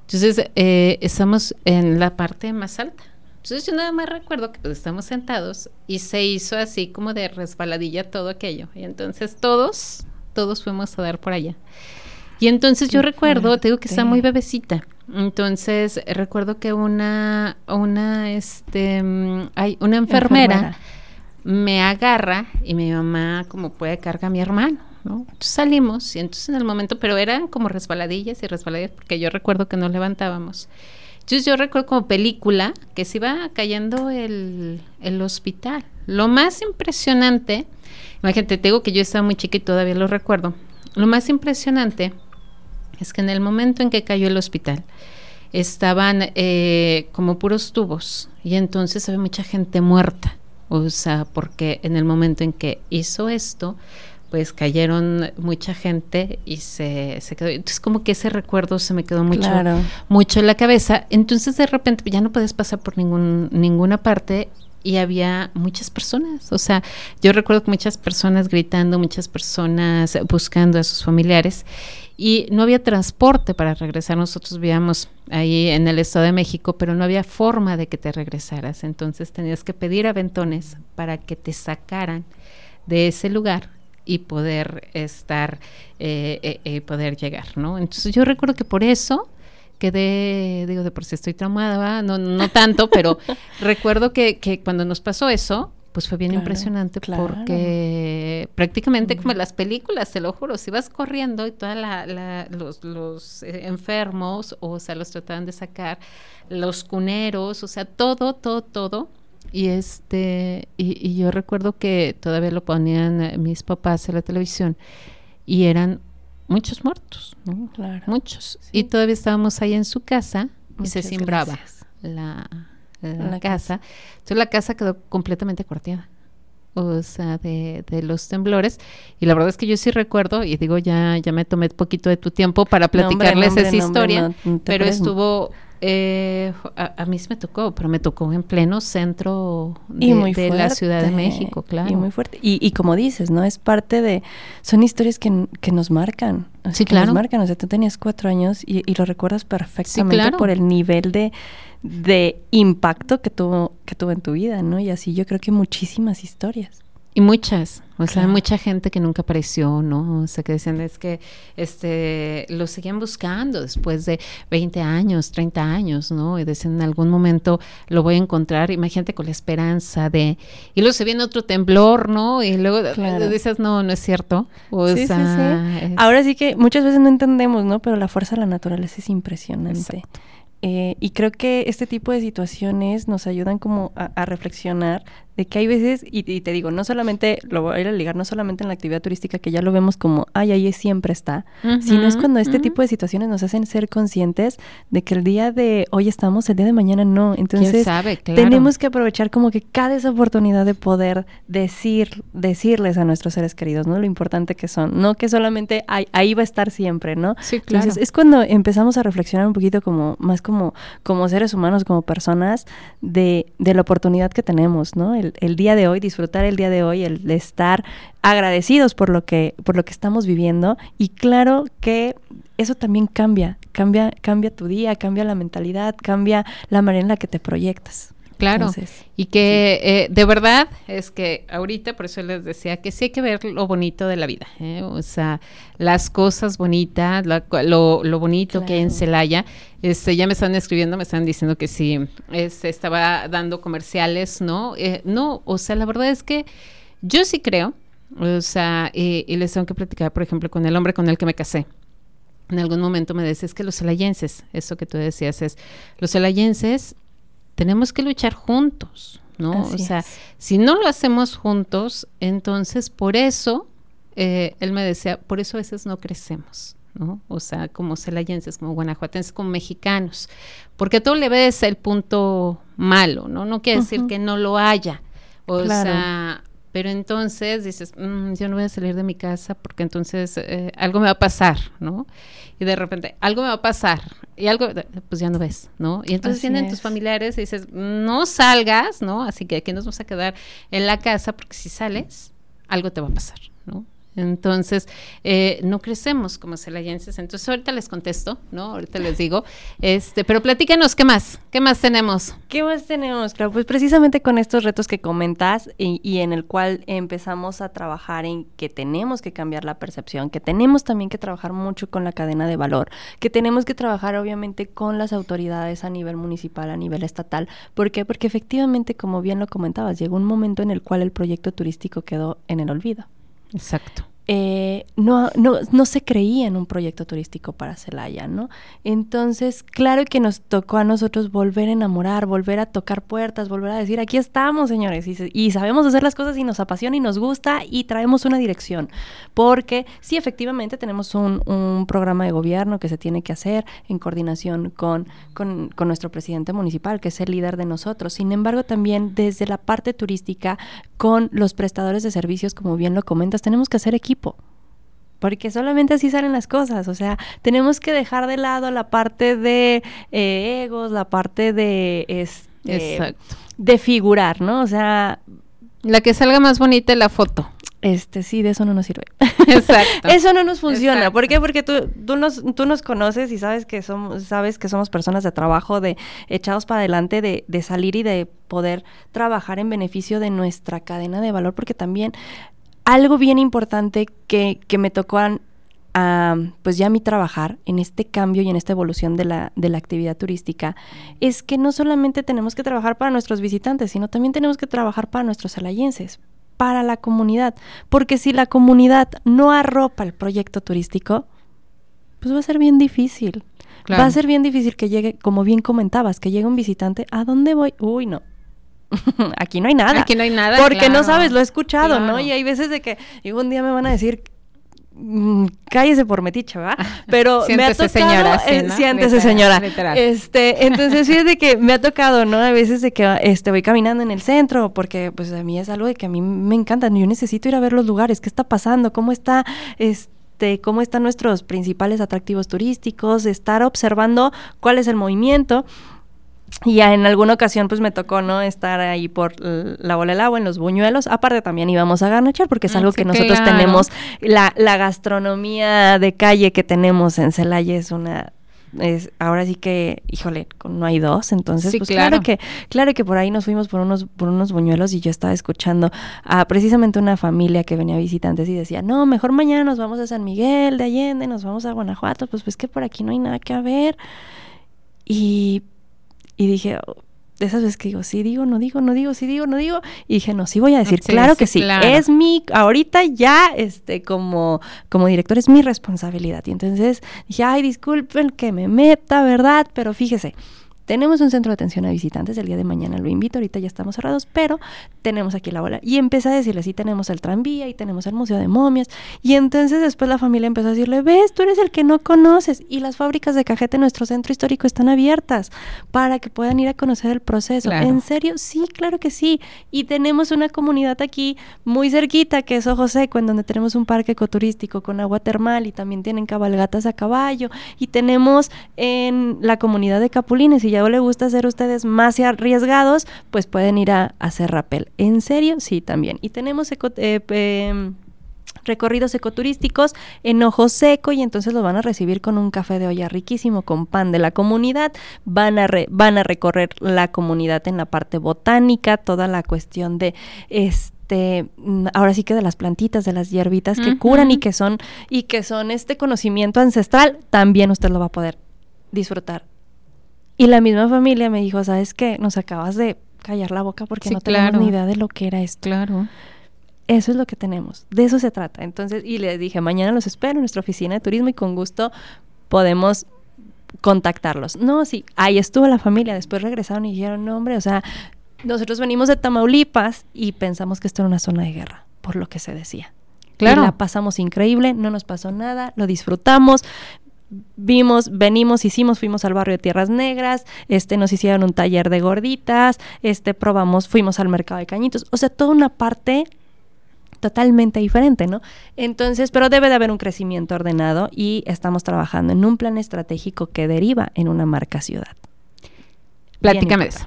Speaker 1: Entonces, estamos en la parte más alta entonces yo nada más recuerdo que pues estamos sentados y se hizo así como de resbaladilla todo aquello. Y entonces todos, todos fuimos a dar por allá. Y entonces yo recuerdo, te digo que está muy bebecita. Entonces recuerdo que una, una, este, hay una enfermera, me agarra y mi mamá como puede carga a mi hermano. ¿no? Entonces salimos y entonces en el momento, pero eran como resbaladillas y resbaladillas porque yo recuerdo que no levantábamos. Entonces yo recuerdo como película que se iba cayendo el, hospital. Lo más impresionante, imagínate, te digo que yo estaba muy chica y todavía lo recuerdo. Lo más impresionante es que en el momento en que cayó el hospital, estaban eh, como puros tubos y entonces había mucha gente muerta. O sea, porque en el momento en que hizo esto, pues cayeron mucha gente y se, se quedó. Entonces como que ese recuerdo se me quedó mucho, mucho en la cabeza. Entonces de repente ya no puedes pasar por ningún, ninguna parte y había muchas personas. O sea, yo recuerdo que muchas personas gritando, muchas personas buscando a sus familiares y no había transporte para regresar. Nosotros vivíamos ahí en el Estado de México, pero no había forma de que te regresaras. Entonces tenías que pedir aventones para que te sacaran de ese lugar y poder estar, eh, eh, eh, poder llegar, ¿no? Entonces yo recuerdo que por eso quedé, digo, de por si estoy traumada, no, no tanto, pero recuerdo que, que cuando nos pasó eso, pues fue bien impresionante porque prácticamente como en las películas, te lo juro, si vas corriendo y todos los, los enfermos, o sea, los trataban de sacar, los cuneros, o sea, todo, todo, todo, y este, y, yo recuerdo que todavía lo ponían eh, mis papás en la televisión y eran muchos muertos, ¿no? Claro. Muchos. Y todavía estábamos ahí en su casa y se simbraba la, la, casa. Entonces la casa quedó completamente cuarteada. O sea, de, de, los temblores. Y la verdad es que yo sí recuerdo, y digo, ya, ya me tomé poquito de tu tiempo para platicarles esa historia, pero estuvo eh, a, mí sí me tocó, pero me tocó en pleno centro de, la Ciudad de México, claro.
Speaker 2: Y muy fuerte. Y, como dices, ¿no? Es parte de... Son historias que, nos marcan.
Speaker 1: sí, claro.
Speaker 2: nos marcan. O sea, tú tenías cuatro años y, lo recuerdas perfectamente por el nivel de, de impacto que tuvo, que tuvo en tu vida, ¿no? Y así yo creo que muchísimas historias.
Speaker 1: Y muchas, o sea, mucha gente que nunca apareció, ¿no? O sea, que decían es que este lo seguían buscando después de 20 años, 30 años, ¿no? Y decían en algún momento lo voy a encontrar, imagínate con la esperanza de y luego se viene otro temblor, ¿no? Y luego dices, "No, no es cierto." O
Speaker 2: sea, Ahora sí que muchas veces no entendemos, ¿no? Pero la fuerza de la naturaleza es impresionante. Eh, y creo que este tipo de situaciones nos ayudan como a reflexionar de que hay veces, y, te digo, no solamente, lo voy a ir a ligar, no solamente en la actividad turística, que ya lo vemos como, ay, ahí siempre está, sino es cuando este tipo de situaciones nos hacen ser conscientes de que el día de hoy estamos, el día de mañana no. Entonces, tenemos que aprovechar como que cada esa oportunidad de poder decir, decirles a nuestros seres queridos, ¿no? Lo importante que son, no que solamente ahí va a estar siempre, ¿no?
Speaker 1: Sí, claro.
Speaker 2: Entonces, es cuando empezamos a reflexionar un poquito como, más como, como seres humanos, como personas, de, de la oportunidad que tenemos, ¿no? El, el, día de hoy, disfrutar el día de hoy, el estar agradecidos por lo que, por lo que estamos viviendo. Y claro que eso también cambia, cambia, cambia tu día, cambia la mentalidad, cambia la manera en la que te proyectas.
Speaker 1: Claro, y que eh, de verdad es que ahorita, por eso les decía que sí hay que ver lo bonito de la vida, ¿eh? o sea, las cosas bonitas, lo, lo, bonito que hay en Celaya. Este, ya me están escribiendo, me están diciendo que sí, este, estaba dando comerciales, ¿no? Eh, no, o sea, la verdad es que yo sí creo, o sea, y les tengo que platicar, por ejemplo, con el hombre con el que me casé en algún momento me decías que los celayenses, eso que tú decías es, los celayenses tenemos que luchar juntos, ¿no? o sea, si no lo hacemos juntos, entonces por eso, eh, él me decía, por eso a veces no crecemos. ¿no? O sea, como celayenses, como guanajuatenses, como mexicanos, porque todo le ves el punto malo, ¿no? No quiere decir que no lo haya, o sea, pero entonces dices, mm, yo no voy a salir de mi casa porque entonces eh, algo me va a pasar, ¿no? Y de repente, algo me va a pasar y algo, pues ya no ves, ¿no? Y entonces vienen tus familiares y dices, no salgas, ¿no? Así que aquí nos vamos a quedar en la casa porque si sales, algo te va a pasar. Entonces, eh, no crecemos como celayenses. Entonces, ahorita les contesto, ¿no? Ahorita les digo. Este, pero platícanos, ¿qué más? ¿Qué más tenemos?
Speaker 2: ¿Qué más tenemos, Claro, Pues precisamente con estos retos que comentas y, en el cual empezamos a trabajar en que tenemos que cambiar la percepción, que tenemos también que trabajar mucho con la cadena de valor, que tenemos que trabajar obviamente con las autoridades a nivel municipal, a nivel estatal. ¿Por qué? Porque efectivamente, como bien lo comentabas, llegó un momento en el cual el proyecto turístico quedó en el olvido.
Speaker 1: Exacto.
Speaker 2: Eh, no, no, no, se creía en un proyecto turístico para Celaya, ¿no? Entonces, claro que nos tocó a nosotros volver a enamorar, volver a tocar puertas, volver a decir, aquí estamos, señores, y, sabemos hacer las cosas y nos apasiona y nos gusta y traemos una dirección, porque sí, efectivamente tenemos un, programa de gobierno que se tiene que hacer en coordinación con, con, con nuestro presidente municipal, que es el líder de nosotros. Sin embargo, también desde la parte turística, con los prestadores de servicios, como bien lo comentas, tenemos que hacer equipo porque solamente así salen las cosas, o sea, tenemos que dejar de lado la parte de eh, egos, la parte de, este, de figurar, ¿no? O sea...
Speaker 1: La que salga más bonita es la foto.
Speaker 2: Este, sí, de eso no nos sirve.
Speaker 1: Exacto.
Speaker 2: eso no nos funciona. ¿Por qué? Porque tú, tú, nos, tú nos conoces y sabes que somos, sabes que somos personas de trabajo, de echados para adelante, de, de salir y de poder trabajar en beneficio de nuestra cadena de valor, porque también algo bien importante que, me tocó a, pues ya a mí trabajar en este cambio y en esta evolución de la, de la actividad turística es que no solamente tenemos que trabajar para nuestros visitantes, sino también tenemos que trabajar para nuestros alayenses, para la comunidad, porque si la comunidad no arropa el proyecto turístico, pues va a ser bien difícil. Va a ser bien difícil que llegue, como bien comentabas, que llegue un visitante, ¿a dónde voy? Uy, no, aquí no hay nada.
Speaker 1: Aquí no hay nada.
Speaker 2: Porque no sabes, lo he escuchado, ¿no? Y hay veces de que un día me van a decir, mm, cállese por metiche, ¿va? Pero me ha tocado, señora, eh, siéntese señora. Este, entonces fíjate que me ha tocado, ¿no? A veces de que este voy caminando en el centro porque pues a mí es algo de que a mí me encanta, yo necesito ir a ver los lugares, qué está pasando, cómo está este cómo están nuestros principales atractivos turísticos, estar observando cuál es el movimiento y en alguna ocasión pues me tocó, ¿no? Estar ahí por la bola del agua, en los buñuelos. Aparte también íbamos a garnachar porque es mm, algo que nosotros tenemos. La, la, gastronomía de calle que tenemos en Celaya es una es, ahora sí que, híjole, no hay dos, entonces,
Speaker 1: Sí,
Speaker 2: pues
Speaker 1: claro.
Speaker 2: claro. que, claro que por ahí nos fuimos por unos, por unos buñuelos y yo estaba escuchando a precisamente una familia que venía visitantes y decía, no, mejor mañana nos vamos a San Miguel de Allende, nos vamos a Guanajuato, pues pues que por aquí no hay nada que ver. Y, y dije, oh, de esas veces que digo, sí digo, no digo, no digo, sí digo, no digo. Y dije, no, sí voy a decir,
Speaker 1: Sí,
Speaker 2: claro
Speaker 1: sí,
Speaker 2: que sí.
Speaker 1: claro.
Speaker 2: Es mi, ahorita ya, este, como, como director, es mi responsabilidad. Y entonces dije, ay, disculpen que me meta, ¿verdad? Pero fíjese. Tenemos un centro de atención a visitantes, el día de mañana lo invito, ahorita ya estamos cerrados, pero tenemos aquí la bola. Y empecé a decirle, sí, tenemos el tranvía y tenemos el Museo de Momias. Y entonces después la familia empezó a decirle, ves, tú eres el que no conoces. Y las fábricas de cajete en nuestro centro histórico están abiertas para que puedan ir a conocer el proceso.
Speaker 1: Claro.
Speaker 2: ¿En serio? Sí, claro que sí. Y tenemos una comunidad aquí muy cerquita, que es Ojo Seco, en donde tenemos un parque ecoturístico con agua termal y también tienen cabalgatas a caballo. Y tenemos en la comunidad de Capulines, si ya le gusta ser ustedes más arriesgados, pues pueden ir a, a hacer rappel. ¿En serio? Sí, también. Y tenemos eco- eh, em, recorridos ecoturísticos en ojo seco y entonces los van a recibir con un café de olla riquísimo con pan de la comunidad, van a re- van a recorrer la comunidad en la parte botánica, toda la cuestión de este mm, ahora sí que de las plantitas, de las hierbitas que curan y que son y que son este conocimiento ancestral, también usted lo va a poder disfrutar. Y la misma familia me dijo, ¿sabes qué? Nos acabas de callar la boca porque
Speaker 1: Sí,
Speaker 2: no tenemos
Speaker 1: claro.
Speaker 2: ni idea de lo que era esto.
Speaker 1: Claro.
Speaker 2: Eso es lo que tenemos, de eso se trata. Entonces, y les dije, mañana los espero en nuestra oficina de turismo y con gusto podemos contactarlos. No, sí, ahí estuvo la familia, después regresaron y dijeron, no, hombre, o sea, nosotros venimos de Tamaulipas y pensamos que esto era una zona de guerra, por lo que se decía.
Speaker 1: Claro.
Speaker 2: Y la pasamos increíble, no nos pasó nada, lo disfrutamos. Vimos, venimos, hicimos, fuimos al barrio de Tierras Negras, este, nos hicieron un taller de gorditas, este, probamos, fuimos al mercado de cañitos, o sea, toda una parte totalmente diferente, ¿no? Entonces, pero debe de haber un crecimiento ordenado y estamos trabajando en un plan estratégico que deriva en una marca ciudad.
Speaker 1: Platícame eso.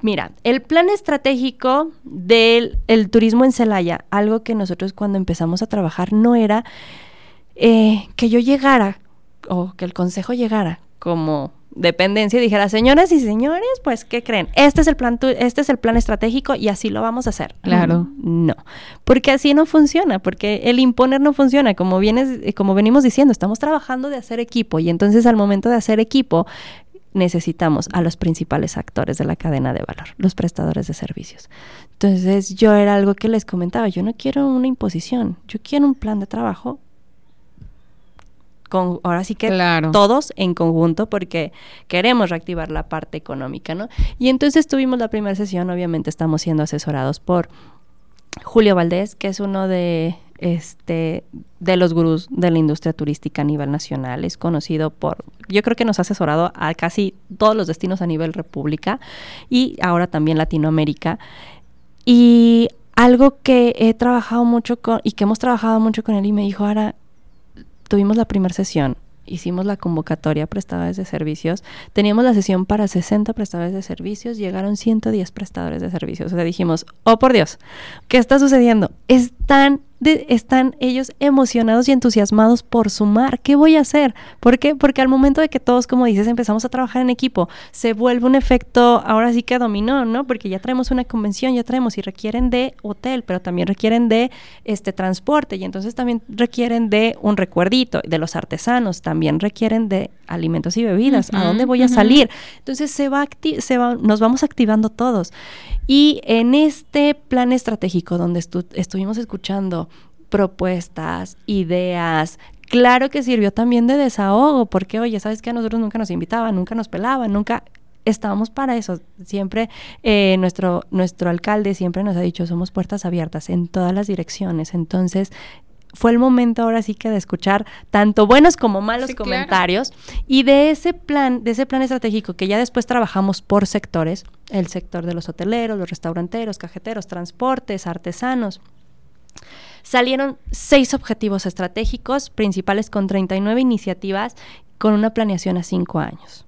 Speaker 2: Mira, el plan estratégico del el turismo en Celaya, algo que nosotros cuando empezamos a trabajar no era eh, que yo llegara o que el consejo llegara como dependencia y dijera, señoras y señores, pues, ¿qué creen? Este es el plan, tu- este es el plan estratégico y así lo vamos a hacer.
Speaker 1: Claro.
Speaker 2: Mm, No, porque así no funciona, porque el imponer no funciona. Como vienes, como venimos diciendo, estamos trabajando de hacer equipo y entonces al momento de hacer equipo necesitamos a los principales actores de la cadena de valor, los prestadores de servicios. Entonces yo era algo que les comentaba, yo no quiero una imposición, yo quiero un plan de trabajo con ahora sí que
Speaker 1: Claro.
Speaker 2: todos en conjunto porque queremos reactivar la parte económica, ¿no? Y entonces tuvimos la primera sesión, obviamente estamos siendo asesorados por Julio Valdés, que es uno de este de los gurús de la industria turística a nivel nacional, es conocido por, yo creo que nos ha asesorado a casi todos los destinos a nivel república y ahora también Latinoamérica. Y algo que he trabajado mucho con y que hemos trabajado mucho con él y me dijo, ahora tuvimos la primera sesión, hicimos la convocatoria prestadores de servicios, teníamos la sesión para 60 prestadores de servicios, llegaron 110 prestadores de servicios. O sea, dijimos, oh por Dios, ¿qué está sucediendo? Están, de- están ellos emocionados y entusiasmados por sumar. ¿Qué voy a hacer? ¿Por qué? Porque al momento de que todos, como dices, empezamos a trabajar en equipo, se vuelve un efecto, ahora sí que dominó, ¿no? Porque ya traemos una convención, ya traemos y requieren de hotel, pero también requieren de este transporte y entonces también requieren de un recuerdito, de los artesanos, también requieren de alimentos y bebidas. ¿A dónde voy a salir? Entonces se va, se va nos vamos activando todos. Y en este plan estratégico donde estu- estuvimos escuchando propuestas, ideas, claro que sirvió también de desahogo, porque oye, sabes que a nosotros nunca nos invitaban, nunca nos pelaban, nunca estábamos para eso. Siempre eh, nuestro, nuestro alcalde siempre nos ha dicho, somos puertas abiertas en todas las direcciones. Entonces, fue el momento ahora sí que de escuchar tanto buenos como malos
Speaker 1: Sí, claro.
Speaker 2: comentarios y de ese plan, de ese plan estratégico que ya después trabajamos por sectores, el sector de los hoteleros, los restauranteros, cajeteros, transportes, artesanos. Salieron seis objetivos estratégicos principales con 39 iniciativas con una planeación a cinco años,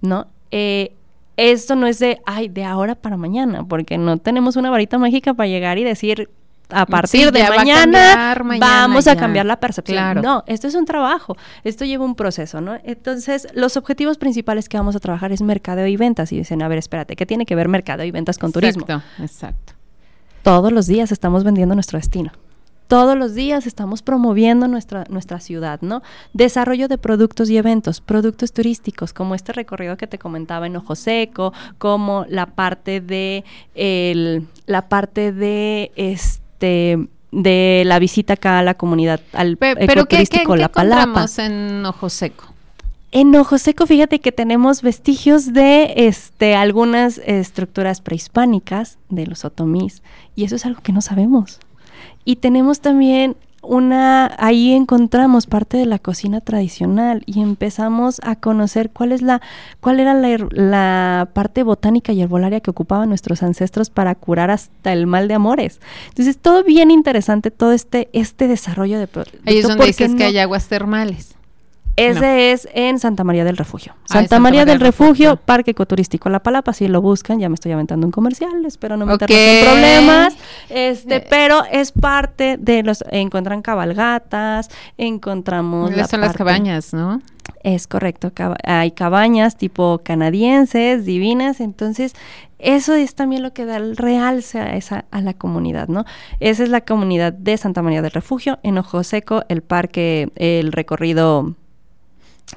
Speaker 2: ¿no? Eh, esto no es de, ay, de ahora para mañana, porque no tenemos una varita mágica para llegar y decir, a partir de mañana, vamos a cambiar la percepción. No, esto es un trabajo, esto lleva un proceso, ¿no? Entonces, los objetivos principales que vamos a trabajar es mercadeo y ventas. Y dicen, a ver, espérate, ¿qué tiene que ver mercadeo y ventas con turismo?
Speaker 1: Exacto, exacto.
Speaker 2: Todos los días estamos vendiendo nuestro destino todos los días estamos promoviendo nuestra, nuestra ciudad, ¿no? Desarrollo de productos y eventos, productos turísticos, como este recorrido que te comentaba en Ojo Seco, como la parte de el, la parte de este de la visita acá a la comunidad, al
Speaker 1: pero, ecoturístico ¿qué, qué, La Palapa. en Ojo Seco?
Speaker 2: En Ojo Seco, fíjate que tenemos vestigios de este, algunas estructuras prehispánicas de los otomís, y eso es algo que no sabemos. Y tenemos también una, ahí encontramos parte de la cocina tradicional y empezamos a conocer cuál es la, cuál era la, parte botánica y herbolaria que ocupaban nuestros ancestros para curar hasta el mal de amores. Entonces, todo bien interesante, todo este, este desarrollo de...
Speaker 1: Ahí es donde dices que hay aguas termales.
Speaker 2: Ese es en Santa María del Refugio. Ah, Santa, María, del, Refugio, Parque Ecoturístico La Palapa, si lo buscan, ya me estoy aventando un comercial, espero no meternos en problemas. Este, eh. pero es parte de los encuentran cabalgatas, encontramos
Speaker 1: son las cabañas, ¿no?
Speaker 2: Es correcto, hay cabañas tipo canadienses, divinas, entonces eso es también lo que da el realce a, esa, a la comunidad, ¿no? Esa es la comunidad de Santa María del Refugio, en Ojo Seco, el parque, el recorrido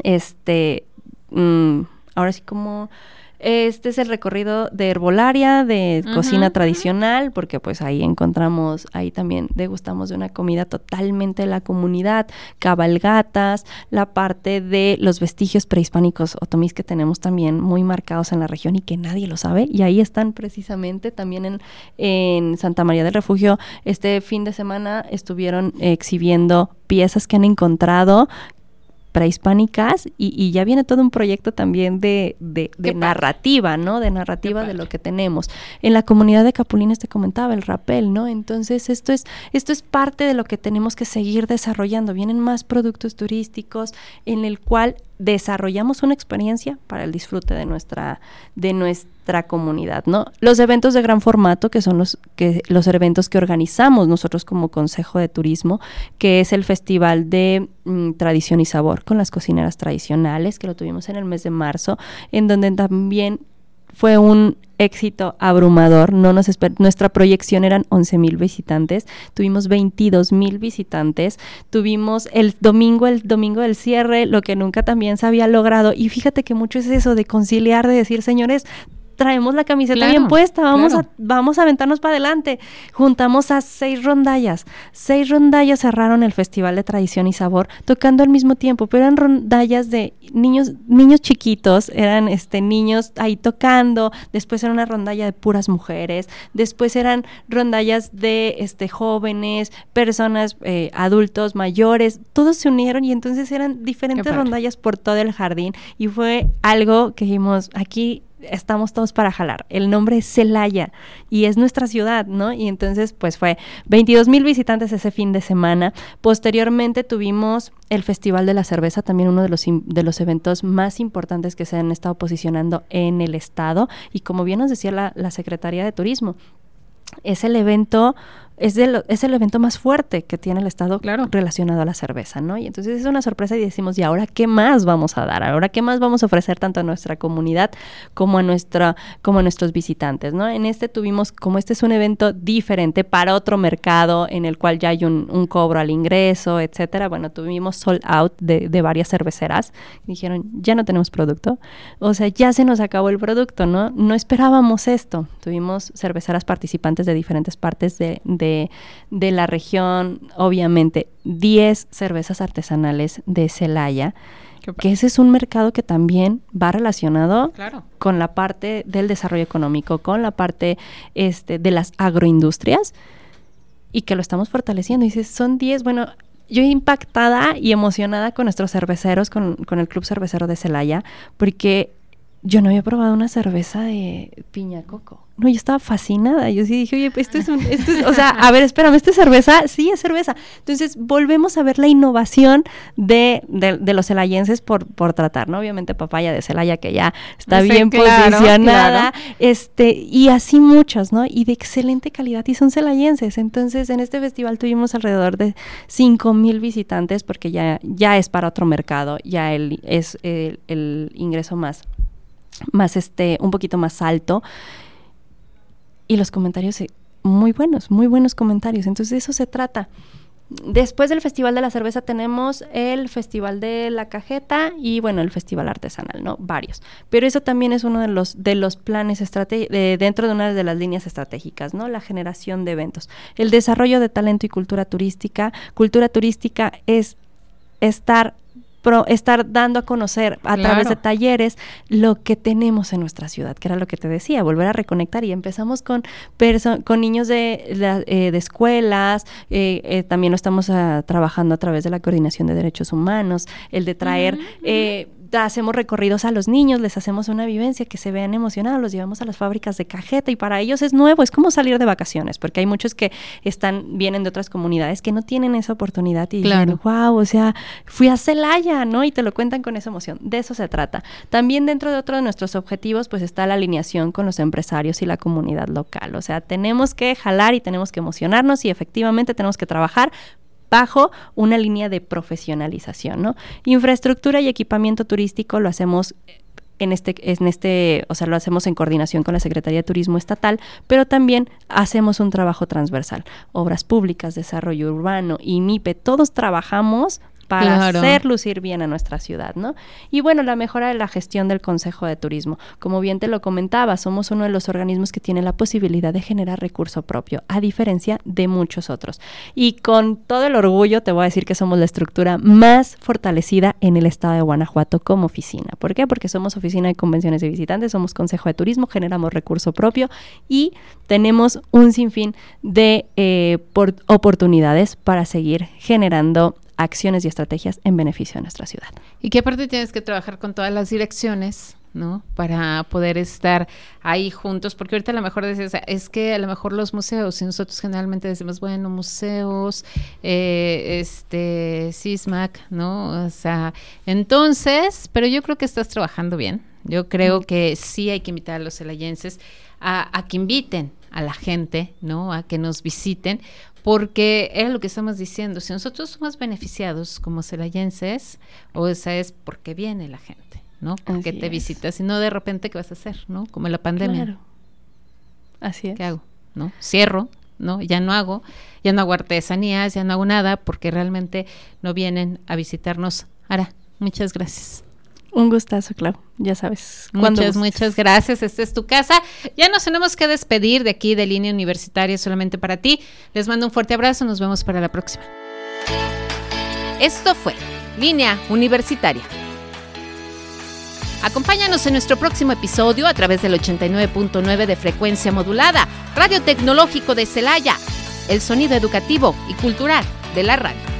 Speaker 2: este, mm, ahora sí como... Este es el recorrido de herbolaria, de cocina tradicional, porque pues ahí encontramos, ahí también degustamos de una comida totalmente de la comunidad, cabalgatas, la parte de los vestigios prehispánicos otomís que tenemos también muy marcados en la región y que nadie lo sabe. Y ahí están precisamente también en, en Santa María del Refugio. Este fin de semana estuvieron exhibiendo piezas que han encontrado prehispánicas y, y, ya viene todo un proyecto también de, de, narrativa, ¿no? De narrativa de lo que tenemos. En la comunidad de Capulines te comentaba el rapel, ¿no? Entonces esto es, esto es parte de lo que tenemos que seguir desarrollando. Vienen más productos turísticos en el cual desarrollamos una experiencia para el disfrute de nuestra, de nuestra comunidad, ¿no? Los eventos de gran formato, que son los, que, los eventos que organizamos nosotros como Consejo de Turismo, que es el Festival de mm, Tradición y Sabor con las cocineras tradicionales, que lo tuvimos en el mes de marzo, en donde también fue un éxito abrumador. No nos nuestra proyección eran 11 mil visitantes, tuvimos 22 mil visitantes, tuvimos el domingo, el domingo del cierre, lo que nunca también se había logrado. Y fíjate que mucho es eso de conciliar, de decir, señores, traemos la camiseta bien puesta, vamos, a, vamos a aventarnos para adelante. Juntamos a seis rondallas. Seis rondallas cerraron el Festival de Tradición y Sabor, tocando al mismo tiempo, pero eran rondallas de niños, niños chiquitos, eran este niños ahí tocando, después era una rondalla de puras mujeres, después eran rondallas de este jóvenes, personas eh, adultos, mayores, todos se unieron y entonces eran diferentes rondallas por todo el jardín y fue algo que dijimos, aquí estamos todos para jalar. El nombre es Celaya y es nuestra ciudad, ¿no? Y entonces, pues fue 22 mil visitantes ese fin de semana. Posteriormente tuvimos el Festival de la Cerveza, también uno de los, de los eventos más importantes que se han estado posicionando en el estado. Y como bien nos decía la, la Secretaría de Turismo, es el evento es, es el evento más fuerte que tiene el Estado claro. relacionado a la cerveza, ¿no? Y entonces es una sorpresa y decimos, ¿y ahora qué más vamos a dar? ¿Ahora qué más vamos a ofrecer tanto a nuestra comunidad como a, nuestra, como a nuestros visitantes, ¿no? En este tuvimos, como este es un evento diferente para otro mercado en el cual ya hay un, cobro al ingreso, etcétera, bueno, tuvimos sold out de, de varias cerveceras. Dijeron, ya no tenemos producto. O sea, ya se nos acabó el producto, ¿no? No esperábamos esto. Tuvimos cerveceras participantes de diferentes partes de de, la región, obviamente 10 cervezas artesanales de Celaya, que ese es un mercado que también va relacionado con la parte del desarrollo económico, con la parte este, de las agroindustrias y que lo estamos fortaleciendo. Y dices, son 10, bueno, yo impactada y emocionada con nuestros cerveceros, con, con el Club Cervecero de Celaya, porque yo no había probado una cerveza de piña coco. No, yo estaba fascinada. Yo sí dije, oye, esto es un, esto es, o sea, a ver, espérame, ¿esto es cerveza? Sí, es cerveza. Entonces, volvemos a ver la innovación de, de, los celayenses por, por tratar, ¿no? Obviamente papaya de Celaya, que ya está bien posicionada, este, y así muchos, ¿no? Y de excelente calidad, y son celayenses. Entonces, en este festival tuvimos alrededor de 5 mil visitantes, porque ya, ya es para otro mercado, ya el, es el, el ingreso más más este, un poquito más alto. Y los comentarios eh, muy buenos, muy buenos comentarios. Entonces de eso se trata. Después del Festival de la Cerveza tenemos el Festival de la Cajeta y bueno, el Festival Artesanal, ¿no? Varios. Pero eso también es uno de los, de los planes de, dentro de una de las líneas estratégicas, ¿no? La generación de eventos. El desarrollo de talento y cultura turística. Cultura turística es estar estar dando a conocer a través de talleres lo que tenemos en nuestra ciudad, que era lo que te decía, volver a reconectar. Y empezamos con, con niños de, eh, de, escuelas, eh, eh, también lo estamos ah, trabajando a través de la coordinación de derechos humanos, el de traer hacemos recorridos a los niños, les hacemos una vivencia que se vean emocionados, los llevamos a las fábricas de cajeta y para ellos es nuevo, es como salir de vacaciones, porque hay muchos que están vienen de otras comunidades que no tienen esa oportunidad y claro. wow, o sea, fui a Celaya, ¿no? Y te lo cuentan con esa emoción. De eso se trata. También dentro de otro de nuestros objetivos, pues está la alineación con los empresarios y la comunidad local. O sea, tenemos que jalar y tenemos que emocionarnos y efectivamente tenemos que trabajar bajo una línea de profesionalización, ¿no? Infraestructura y equipamiento turístico lo hacemos en este, en este, o sea, lo hacemos en coordinación con la Secretaría de Turismo Estatal, pero también hacemos un trabajo transversal. Obras públicas, desarrollo urbano y MIPE, todos trabajamos para hacer lucir bien a nuestra ciudad, ¿no? Y bueno, la mejora de la gestión del Consejo de Turismo. Como bien te lo comentaba, somos uno de los organismos que tiene la posibilidad de generar recurso propio, a diferencia de muchos otros. Y con todo el orgullo te voy a decir que somos la estructura más fortalecida en el estado de Guanajuato como oficina. ¿Por qué? Porque somos oficina de convenciones de visitantes, somos Consejo de Turismo, generamos recurso propio y tenemos un sinfín de eh, oportunidades para seguir generando acciones y estrategias en beneficio de nuestra ciudad.
Speaker 1: Y qué aparte tienes que trabajar con todas las direcciones, ¿no? Para poder estar ahí juntos, porque ahorita a lo mejor dices, es que a lo mejor los museos, y nosotros generalmente decimos, bueno, museos, eh, este, CISMAC, ¿no? O sea, entonces, pero yo creo que estás trabajando bien. Yo creo que sí hay que invitar a los celayenses a, a que inviten a la gente, ¿no? A que nos visiten, porque era lo que estamos diciendo, si nosotros somos beneficiados como celayenses, o esa es porque viene la gente, ¿no? Porque te visitas y no de repente qué vas a hacer, ¿no? Como la pandemia. Claro.
Speaker 2: Así es.
Speaker 1: ¿Qué hago? ¿No? Cierro, ¿no? Ya no hago, ya no hago artesanías, ya no hago nada porque realmente no vienen a visitarnos. Ahora, muchas gracias.
Speaker 2: Un gustazo, Clau. Ya sabes.
Speaker 1: Muchas, muchas gracias. Esta es tu casa. Ya nos tenemos que despedir de aquí de Línea Universitaria solamente para ti. Les mando un fuerte abrazo. Nos vemos para la próxima. Esto fue Línea Universitaria. Acompáñanos en nuestro próximo episodio a través del 89.9 de frecuencia modulada, Radio Tecnológico de Celaya, el sonido educativo y cultural de la radio.